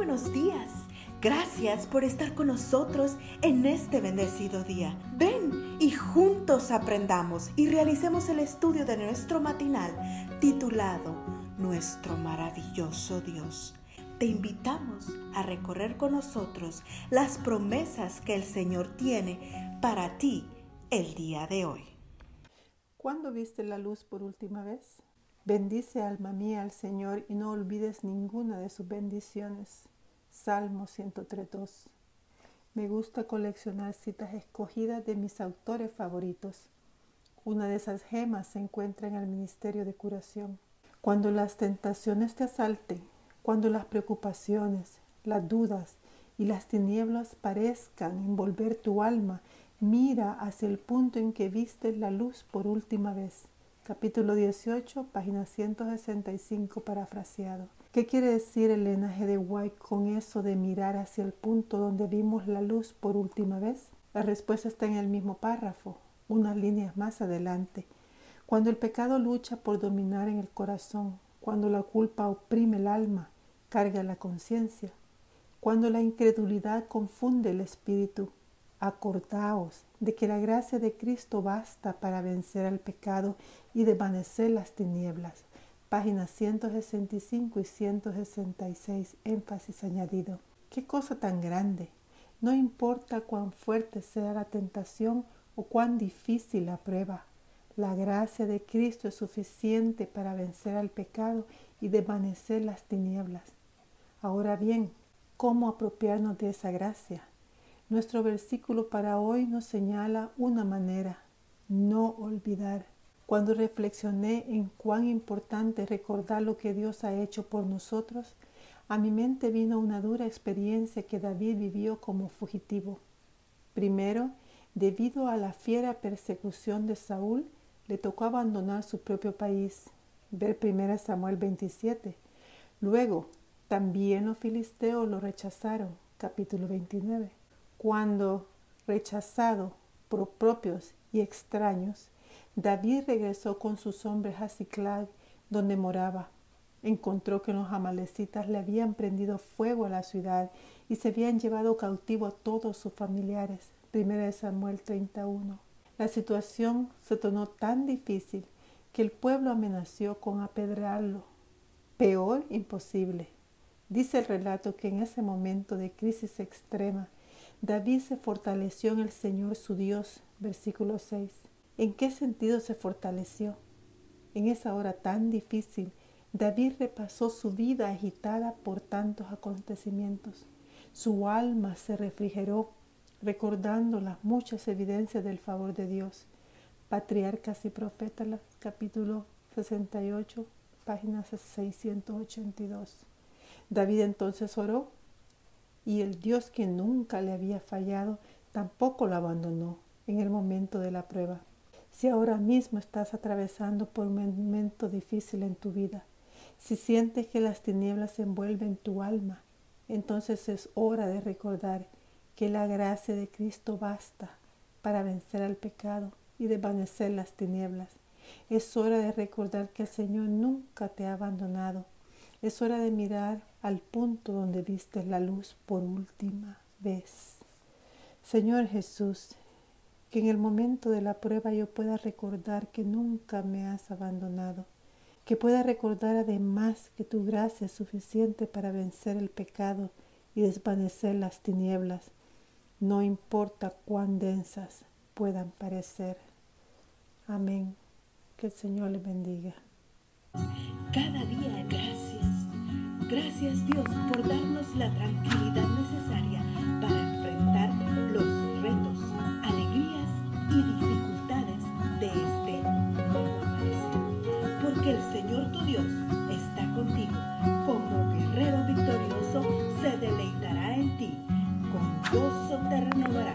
buenos días. Gracias por estar con nosotros en este bendecido día. Ven y juntos aprendamos y realicemos el estudio de nuestro matinal titulado Nuestro maravilloso Dios. Te invitamos a recorrer con nosotros las promesas que el Señor tiene para ti el día de hoy. ¿Cuándo viste la luz por última vez? Bendice alma mía al Señor y no olvides ninguna de sus bendiciones. Salmo 103.2. Me gusta coleccionar citas escogidas de mis autores favoritos. Una de esas gemas se encuentra en el Ministerio de Curación. Cuando las tentaciones te asalten, cuando las preocupaciones, las dudas y las tinieblas parezcan envolver tu alma, mira hacia el punto en que viste la luz por última vez capítulo 18, página 165, parafraseado. ¿Qué quiere decir el linaje de White con eso de mirar hacia el punto donde vimos la luz por última vez? La respuesta está en el mismo párrafo, unas líneas más adelante. Cuando el pecado lucha por dominar en el corazón, cuando la culpa oprime el alma, carga la conciencia, cuando la incredulidad confunde el espíritu, acordaos de que la gracia de Cristo basta para vencer al pecado y desvanecer las tinieblas. Páginas 165 y 166, énfasis añadido. Qué cosa tan grande. No importa cuán fuerte sea la tentación o cuán difícil la prueba. La gracia de Cristo es suficiente para vencer al pecado y desvanecer las tinieblas. Ahora bien, ¿cómo apropiarnos de esa gracia? Nuestro versículo para hoy nos señala una manera, no olvidar. Cuando reflexioné en cuán importante recordar lo que Dios ha hecho por nosotros, a mi mente vino una dura experiencia que David vivió como fugitivo. Primero, debido a la fiera persecución de Saúl, le tocó abandonar su propio país. Ver 1 Samuel 27. Luego, también los filisteos lo rechazaron. Capítulo 29 cuando, rechazado por propios y extraños, David regresó con sus hombres a Ciclag, donde moraba. Encontró que los amalecitas le habían prendido fuego a la ciudad y se habían llevado cautivo a todos sus familiares. 1 Samuel 31. La situación se tornó tan difícil que el pueblo amenazó con apedrearlo. Peor imposible. Dice el relato que en ese momento de crisis extrema, David se fortaleció en el Señor su Dios, versículo 6. ¿En qué sentido se fortaleció? En esa hora tan difícil, David repasó su vida agitada por tantos acontecimientos. Su alma se refrigeró recordando las muchas evidencias del favor de Dios. Patriarcas y Profetas, capítulo 68, página 682. David entonces oró y el Dios que nunca le había fallado tampoco lo abandonó en el momento de la prueba. Si ahora mismo estás atravesando por un momento difícil en tu vida, si sientes que las tinieblas envuelven tu alma, entonces es hora de recordar que la gracia de Cristo basta para vencer al pecado y desvanecer las tinieblas. Es hora de recordar que el Señor nunca te ha abandonado. Es hora de mirar al punto donde viste la luz por última vez. Señor Jesús, que en el momento de la prueba yo pueda recordar que nunca me has abandonado, que pueda recordar además que tu gracia es suficiente para vencer el pecado y desvanecer las tinieblas, no importa cuán densas puedan parecer. Amén. Que el Señor le bendiga. Cada día Gracias Dios por darnos la tranquilidad necesaria para enfrentar los retos, alegrías y dificultades de este nuevo amanecer. Porque el Señor tu Dios está contigo. Como guerrero victorioso se deleitará en ti. Con gozo te renovará